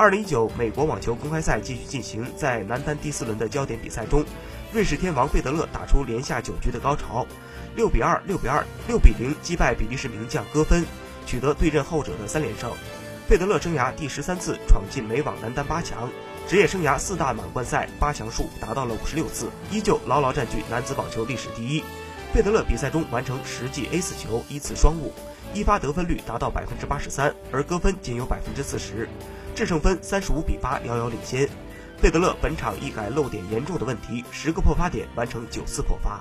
二零一九美国网球公开赛继续进行，在男单第四轮的焦点比赛中，瑞士天王费德勒打出连下九局的高潮，六比二、六比二、六比零击败比利时名将戈芬，取得对阵后者的三连胜。费德勒生涯第十三次闯进美网男单八强，职业生涯四大满贯赛八强数达到了五十六次，依旧牢牢占据男子网球历史第一。费德勒比赛中完成十记 A 四球，一次双误，一发得分率达到百分之八十三，而戈芬仅有百分之四十，制胜分三十五比八遥遥领先。费德勒本场一改漏点严重的问题，十个破发点完成九次破发。